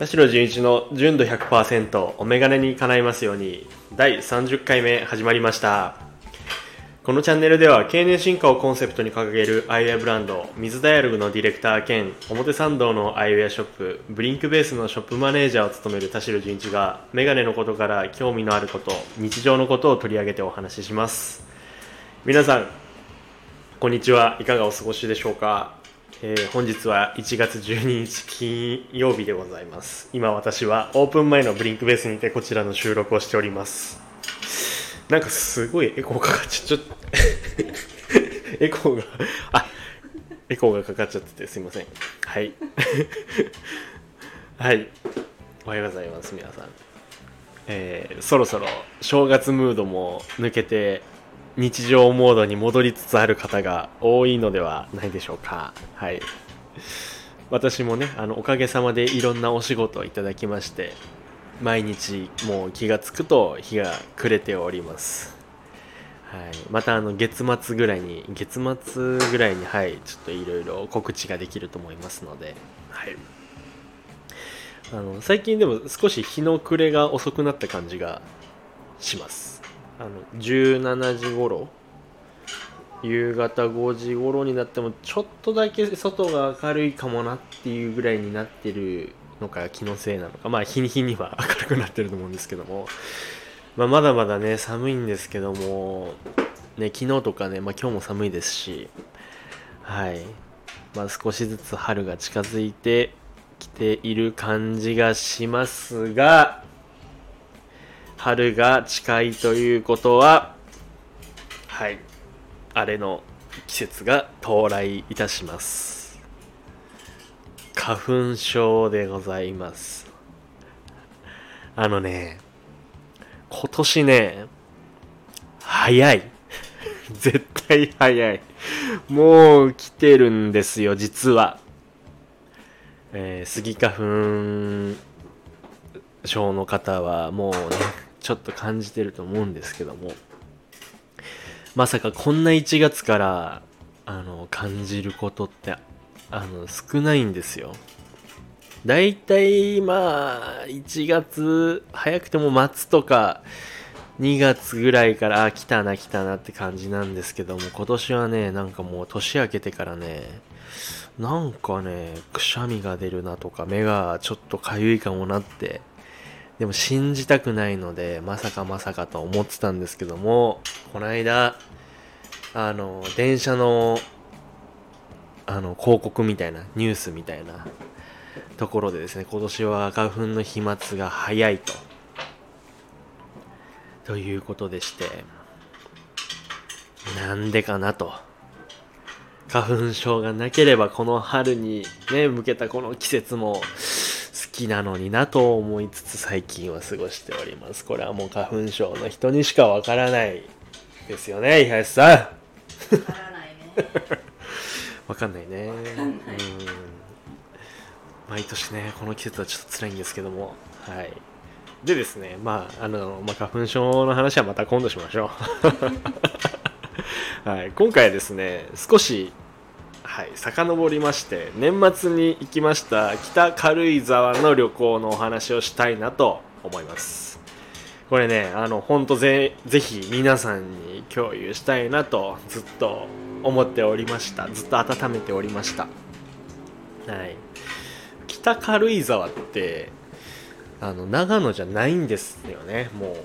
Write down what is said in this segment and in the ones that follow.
田代純一の純度100%お眼鏡に叶いますように第30回目始まりました。このチャンネルでは経年進化をコンセプトに掲げるアイウェアブランド水ダイアログのディレクター兼表参道のアイウェアショップブリンクベースのショップマネージャーを務める田代純一が眼鏡のことから興味のあること日常のことを取り上げてお話しします。皆さんこんにちは。いかがお過ごしでしょうか？えー本日は1月12日金曜日でございます。今私はオープン前のブリンクベースにてこちらの収録をしております。なんかすごいエコーかかっちゃちょっと エコーがあエコーがかかっちゃっててすいません。はい。はい。おはようございます皆さん。えーそろそろ正月ムードも抜けて日常モードに戻りつつある方が多いのではないでしょうか。はい。私もねあのおかげさまでいろんなお仕事をいただきまして毎日もう気がつくと日が暮れております。はい、またあの月末ぐらいに月末ぐらいにはいちょっといろいろ告知ができると思いますのではい。あの最近でも少し日の暮れが遅くなった感じがします。あの17時頃。夕方5時頃になってもちょっとだけ外が明るいかもなっていうぐらいになってるのか気のせいなのか。まあ日に日には 明るくなってると思うんですけども、まあ、まだまだね寒いんですけども。ね昨日とかね、まあ、今日も寒いですし。はい。まあ少しずつ春が近づいてきている感じがしますが。春が近いということははいあれの季節が到来いたします。花粉症でございます。あのね今年ね早い。絶対早い。もう来てるんですよ実は。えー、スギ花粉症の方はもうねちょっと感じてると思うんですけどもまさかこんな1月からあの感じることってあの少ないんですよ。だいたいまあ1月早くても末とか2月ぐらいからあ来たな来たなって感じなんですけども今年はねなんかもう年明けてからねなんかねくしゃみが出るなとか目がちょっとかゆいかもなってでも信じたくないのでまさかまさかと思ってたんですけどもこの間あの電車のあの広告みたいなニュースみたいなところでですね今年は花粉の飛沫が早いと。ということでしてなんでかなと。花粉症がなければこの春にね向けたこの季節もきなのになと思いつつ最近は過ごしております。これはもう花粉症の人にしかわからないですよね伊橋さん。わからないね。わかんないね。かんない。うん。毎年ねこの季節はちょっと辛いんですけども。はい。でですねまああの、まあ、花粉症の話はまた今度しましょう。はい。今回はですね少しはい遡りまして年末に行きました北軽井沢の旅行のお話をしたいなと思います。これねあの本当ぜぜひ皆さんに共有したいなとずっと思っておりました。ずっと温めておりました。はい。北軽井沢ってあの長野じゃないんですよね。もう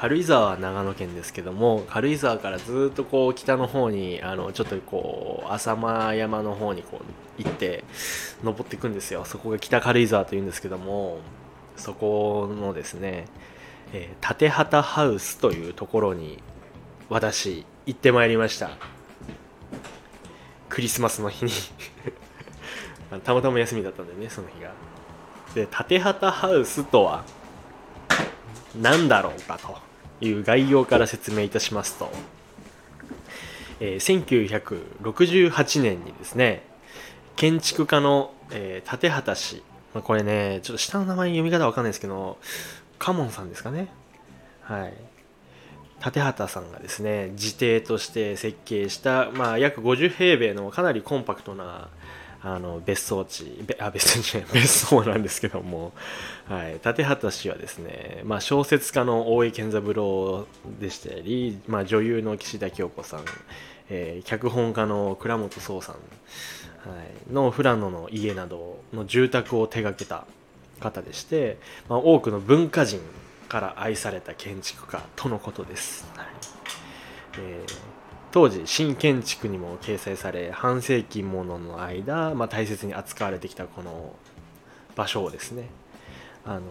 軽井沢は長野県ですけども軽井沢からずっとこう北の方にあのちょっとこう浅間山の方にこう行って登っていくんですよ。そこが北軽井沢というんですけどもそこのですね、えー立畑ハウスというところに私行ってまいりました。クリスマスの日に。たまたま休みだったんでねその日が。で立畑ハウスとは何だろうかと。いう概要から説明いたしますと、えー1968年にですね建築家の、えー立畑氏、まあ、これねちょっと下の名前読み方わかんないですけどカモンさんですかね。はい。立畑さんがですね自邸として設計した、まあ、約50平米のかなりコンパクトなあの別荘地べあ別荘 別荘なんですけども、はい、立畑氏はですね、まあ、小説家の大江健三郎でしたり、まあ、女優の岸田京子さん、えー脚本家の倉本壮さん、はい、の富良野の家などの住宅を手掛けた方でして、まあ、多くの文化人から愛された建築家とのことです。はい。えー当時新建築にも掲載され半世紀ものの間、まあ、大切に扱われてきたこの場所をですねあの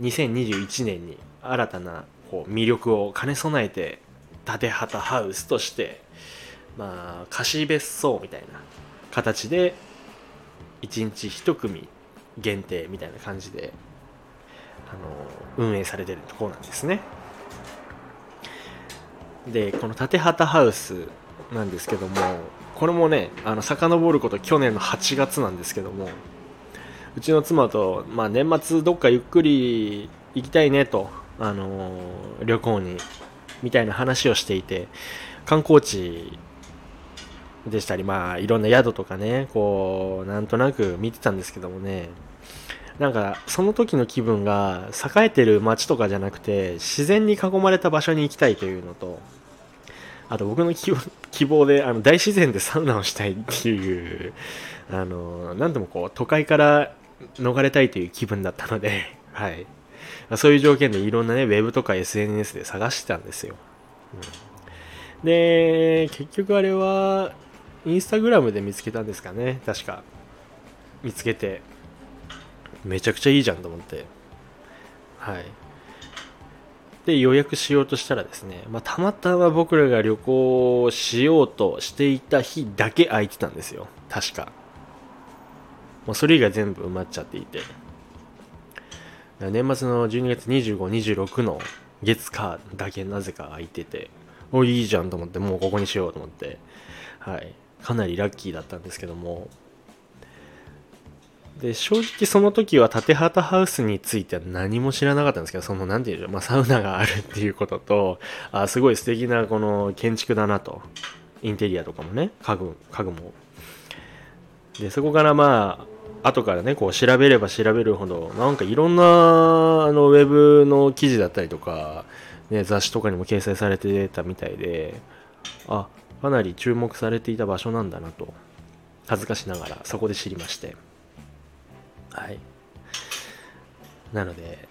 2021年に新たなこう魅力を兼ね備えて建畑ハウスとしてまあ貸別荘みたいな形で1日1組限定みたいな感じであの運営されてるところなんですね。でこの縦畑ハウスなんですけどもこれもねあの遡ること去年の8月なんですけどもうちの妻と、まあ、年末どっかゆっくり行きたいねと、あのー旅行にみたいな話をしていて観光地でしたりまあいろんな宿とかねこうなんとなく見てたんですけどもねなんかその時の気分が栄えてる街とかじゃなくて自然に囲まれた場所に行きたいというのとあと僕の希望 希望であの大自然でサウナをしたいっていうあの何でもこう都会から逃れたいという気分だったので、はい、そういう条件でいろんなねウェブとか SNS で探してたんですよ、うん。で結局あれはインスタグラムで見つけたんですかね。確か。見つけて。めちゃくちゃいいじゃんと思って。はい。で予約しようとしたらですね、まあ、たまたま僕らが旅行しようとしていた日だけ空いてたんですよ。確か。もうそれ以外全部埋まっちゃっていて。年末の12月2526の月火だけなぜか空いてて。おいいじゃんと思ってもうここにしようと思って。はい。かなりラッキーだったんですけども。で正直その時は縦畑ハウスについては何も知らなかったんですけどその何て言うんでしょう、まあ、サウナがあるっていうこととあすごい素敵なこの建築だなと。インテリアとかもね家具家具も。でそこからまあ後からねこう調べれば調べるほどなんかいろんなあのウェブの記事だったりとか、ね、雑誌とかにも掲載されてたみたいであかなり注目されていた場所なんだなと恥ずかしながらそこで知りまして。はい。なので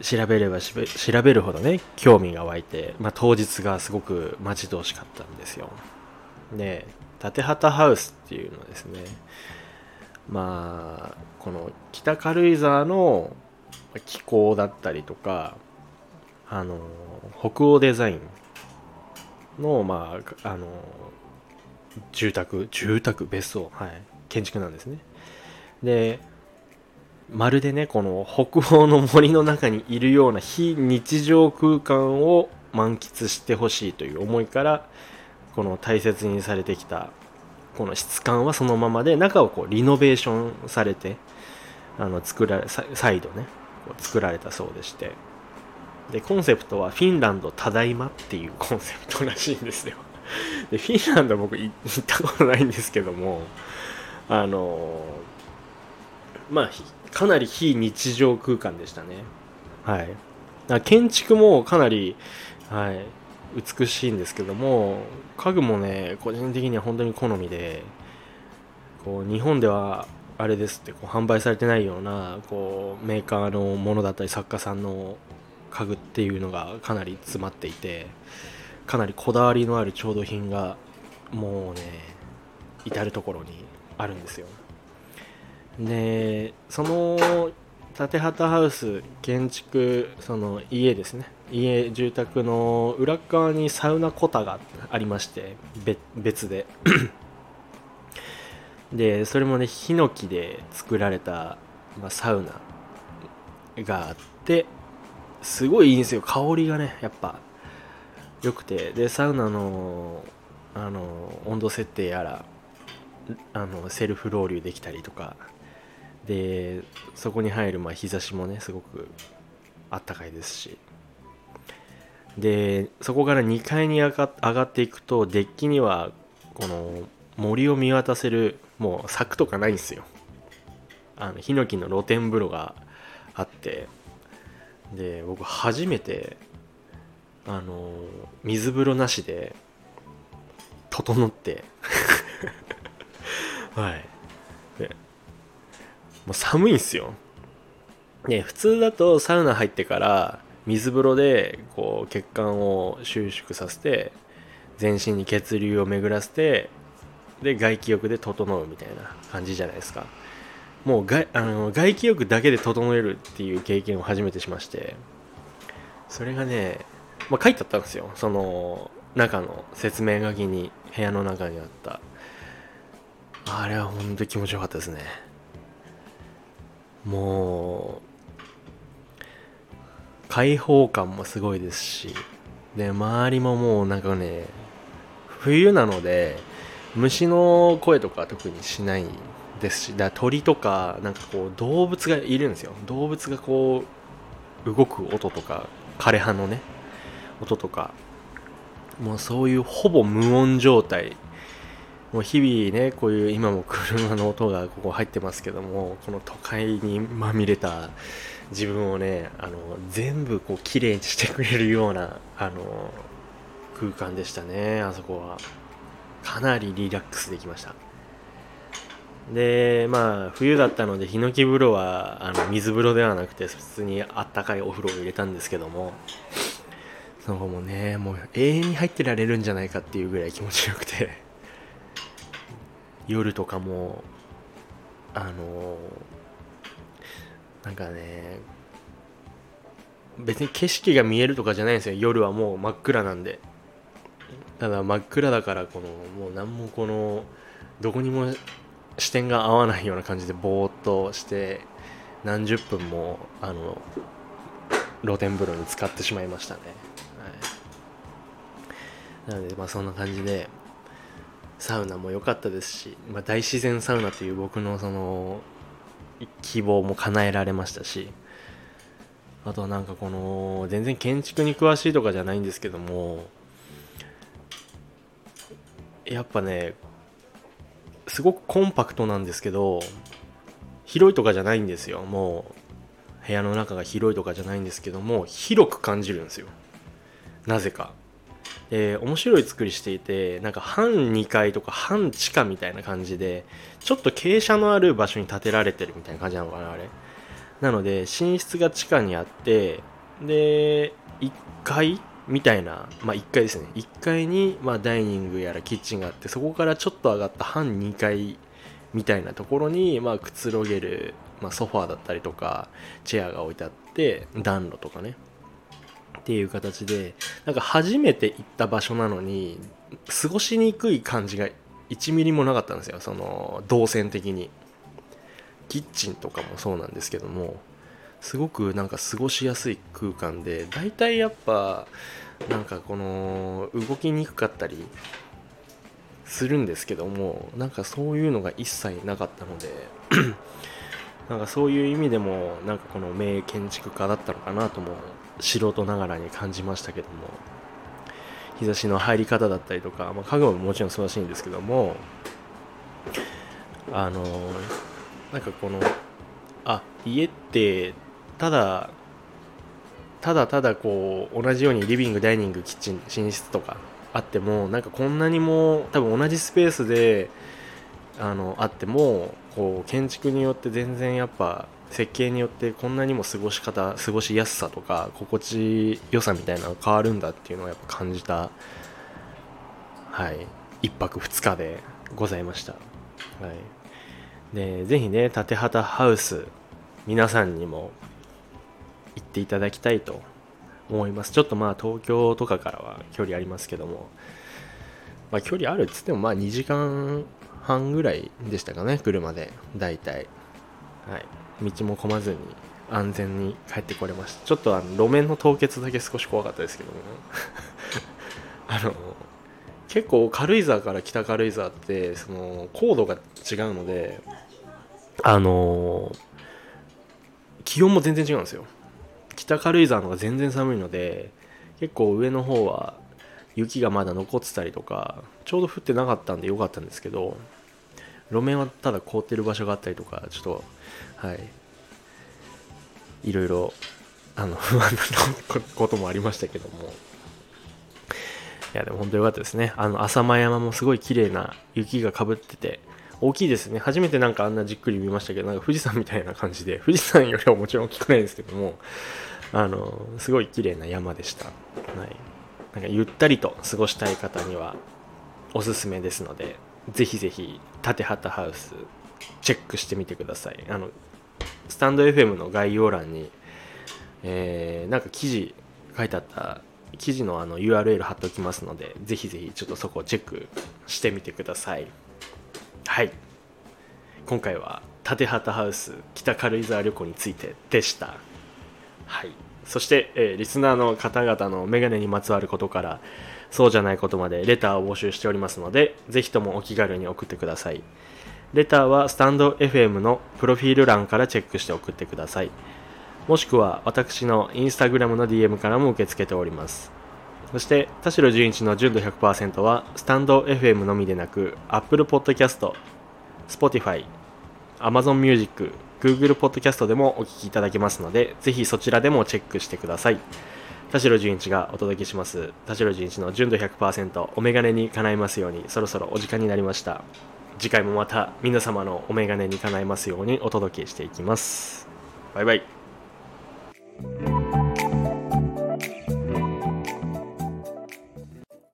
調べれば調べるほどね興味が湧いて、まあ、当日がすごく待ち遠しかったんですよ。で縦畑ハウスっていうのはですねまあこの北軽井沢の気候だったりとかあの北欧デザインのまああの住宅住宅別荘はい建築なんですね。でまるでねこの北欧の森の中にいるような非日常空間を満喫してほしいという思いからこの大切にされてきたこの質感はそのままで中をこうリノベーションされてあの作られ再度ねこう作られたそうでして。でコンセプトはフィンランドただいまっていうコンセプトらしいんですよ。でフィンランド僕行ったことないんですけどもあのまあかなり非日常空間でしたね。はい。だ建築もかなりはい美しいんですけども家具もね個人的には本当に好みでこう日本ではあれですってこう販売されてないようなこうメーカーのものだったり作家さんの家具っていうのがかなり詰まっていてかなりこだわりのある調度品がもうね至る所にあるんですよ。でその縦畑ハウス建築その家ですね。家住宅の裏側にサウナコタがありまして別別で。でそれもねヒノキで作られた、まあ、サウナがあってすごいいいんですよ。香りがねやっぱ良くて。でサウナのあの温度設定やらあのセルフロウリュできたりとかでそこに入るまあ日差しもねすごくあったかいですし。でそこから2階に上がっていくとデッキにはこの森を見渡せるもう柵とかないんですよ。あのヒノキの露天風呂があって。で僕初めてあの水風呂なしで整って。はい。もう寒いんすよ。で普通だとサウナ入ってから水風呂でこう血管を収縮させて全身に血流を巡らせてで外気浴で整うみたいな感じじゃないですか。もう外あの外気浴だけで整えるっていう経験を初めてしまして。それがね、まあ、書いてあったんですよ。その中の説明書きに部屋の中にあった。あれは本当に気持ちよかったですね。もう開放感もすごいですしで周りももうなんかね冬なので虫の声とか特にしないですしだ鳥とかなんかこう動物がいるんですよ。動物がこう動く音とか枯葉のね音とかもうそういうほぼ無音状態もう日々ねこういう今も車の音がここ入ってますけどもこの都会にまみれた自分をねあの全部こう綺麗にしてくれるようなあの空間でしたねあそこは。かなりリラックスできました。でまあ冬だったのでヒノキ風呂はあの水風呂ではなくて普通にあったかいお風呂を入れたんですけどもその後もねもう永遠に入ってられるんじゃないかっていうぐらい気持ちよくて。夜とかもあのなんかね別に景色が見えるとかじゃないんですよ。夜はもう真っ暗なんで。ただ真っ暗だからこのもう何もこのどこにも視点が合わないような感じでぼーっとして何十分もあの露天風呂に浸かってしまいましたね、はい、なのでまあそんな感じでサウナも良かったですし、まあ、大自然サウナという僕のその希望も叶えられましたしあとはなんかこの全然建築に詳しいとかじゃないんですけどもやっぱねすごくコンパクトなんですけど広いとかじゃないんですよ。もう部屋の中が広いとかじゃないんですけども広く感じるんですよ。なぜか。で面白い作りしていてなんか半2階とか半地下みたいな感じでちょっと傾斜のある場所に建てられてるみたいな感じなのかなあれ。なので寝室が地下にあってで1階みたいな、まあ、1階ですね。1階に、ま、ダイニングやらキッチンがあってそこからちょっと上がった半2階みたいなところに、ま、くつろげる、まあ、ソファーだったりとかチェアが置いてあって暖炉とかね。っていう形でなんか初めて行った場所なのに過ごしにくい感じが1ミリもなかったんですよ。その動線的に。キッチンとかもそうなんですけどもすごくなんか過ごしやすい空間で大体やっぱなんかこの動きにくかったりするんですけどもなんかそういうのが一切なかったのでなんかそういう意味でもなんかこの名建築家だったのかなとも素人ながらに感じましたけども。日差しの入り方だったりとか、まあ、家具ももちろん素晴らしいんですけども。あのなんかこのあ家ってただただただこう同じようにリビングダイニングキッチン寝室とかあってもなんかこんなにも多分同じスペースであのあってもこう建築によって全然やっぱ設計によってこんなにも過ごし方過ごしやすさとか心地よさみたいなのが変わるんだっていうのをやっぱ感じた。はい。1泊2日でございました。はい。でぜひね縦畑ハウス皆さんにも行っていただきたいと思います。ちょっとまあ東京とかからは距離ありますけども。まあ距離あるっつってもまあ2時間半ぐらいでしたかね車で大体。はい。道も混まずに安全に帰ってこれました。ちょっとあの路面の凍結だけ少し怖かったですけども あの結構軽井沢から北軽井沢ってその高度が違うのであの気温も全然違うんですよ。北軽井沢の方が全然寒いので結構上の方は雪がまだ残ってたりとかちょうど降ってなかったんで良かったんですけど路面はただ凍ってる場所があったりとかちょっとはい。いろいろあの不安なこともありましたけども。いやでも本当良かったですね。あの浅間山もすごい綺麗な雪がかぶってて大きいですね。初めてなんかあんなじっくり見ましたけどなんか富士山みたいな感じで富士山よりはもちろん大きくないですけどもあのすごい綺麗な山でした、はい、なんかゆったりと過ごしたい方にはおすすめですのでぜひぜひ縦畑ハウスチェックしてみてください。あのスタンド FM の概要欄に、えー、なんか記事書いてあった記事のあの URL 貼っておきますのでぜひぜひちょっとそこをチェックしてみてください。はい。今回は縦畑ハウス北軽井沢旅行についてでした。はい。そして、えー、リスナーの方々のメガネにまつわることからそうじゃないことまでレターを募集しておりますので、ぜひともお気軽に送ってください。レターはスタンド FM のプロフィール欄からチェックして送ってください。もしくは私のインスタグラムの DM からも受け付けております。そして、田代純一の純度100%は、スタンド FM のみでなく、Apple Podcast、Spotify、Amazon Music、Google Podcast でもお聞きいただけますので、ぜひそちらでもチェックしてください。田代純一がお届けします。田代純一の純度100%お眼鏡に叶いますようにそろそろお時間になりました。次回もまた皆様のお眼鏡に叶いますようにお届けしていきます。バイバイ。